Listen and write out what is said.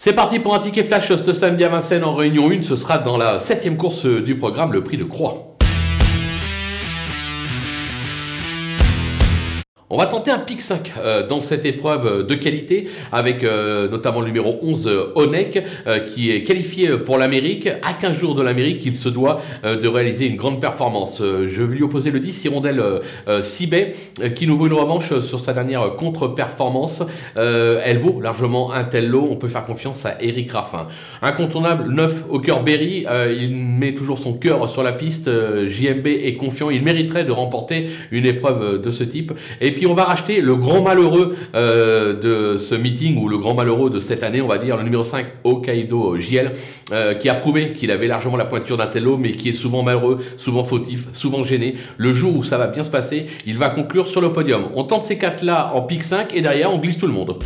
C'est parti pour un ticket flash ce samedi à Vincennes en réunion 1. Ce sera dans la septième course du programme, le prix de Croix. On va tenter un pic 5 euh, dans cette épreuve de qualité avec euh, notamment le numéro 11 Onek euh, qui est qualifié pour l'Amérique. À 15 jours de l'Amérique, il se doit de réaliser une grande performance. je vais lui opposer le 10 Hirondelle Sibet qui nous vaut une revanche sur sa dernière contre-performance. elle vaut largement un tel lot. On peut faire confiance à Eric Raffin. Incontournable 9 au cœur Berry. il met toujours son cœur sur la piste. JMB est confiant. Il mériterait de remporter une épreuve de ce type. Puis on va racheter le grand malheureux euh, de ce meeting, ou le grand malheureux de cette année, on va dire, le numéro 5, Hokkaido JL, euh, qui a prouvé qu'il avait largement la pointure d'un tel mais qui est souvent malheureux, souvent fautif, souvent gêné. Le jour où ça va bien se passer, il va conclure sur le podium. On tente ces quatre-là en pic 5 et derrière on glisse tout le monde.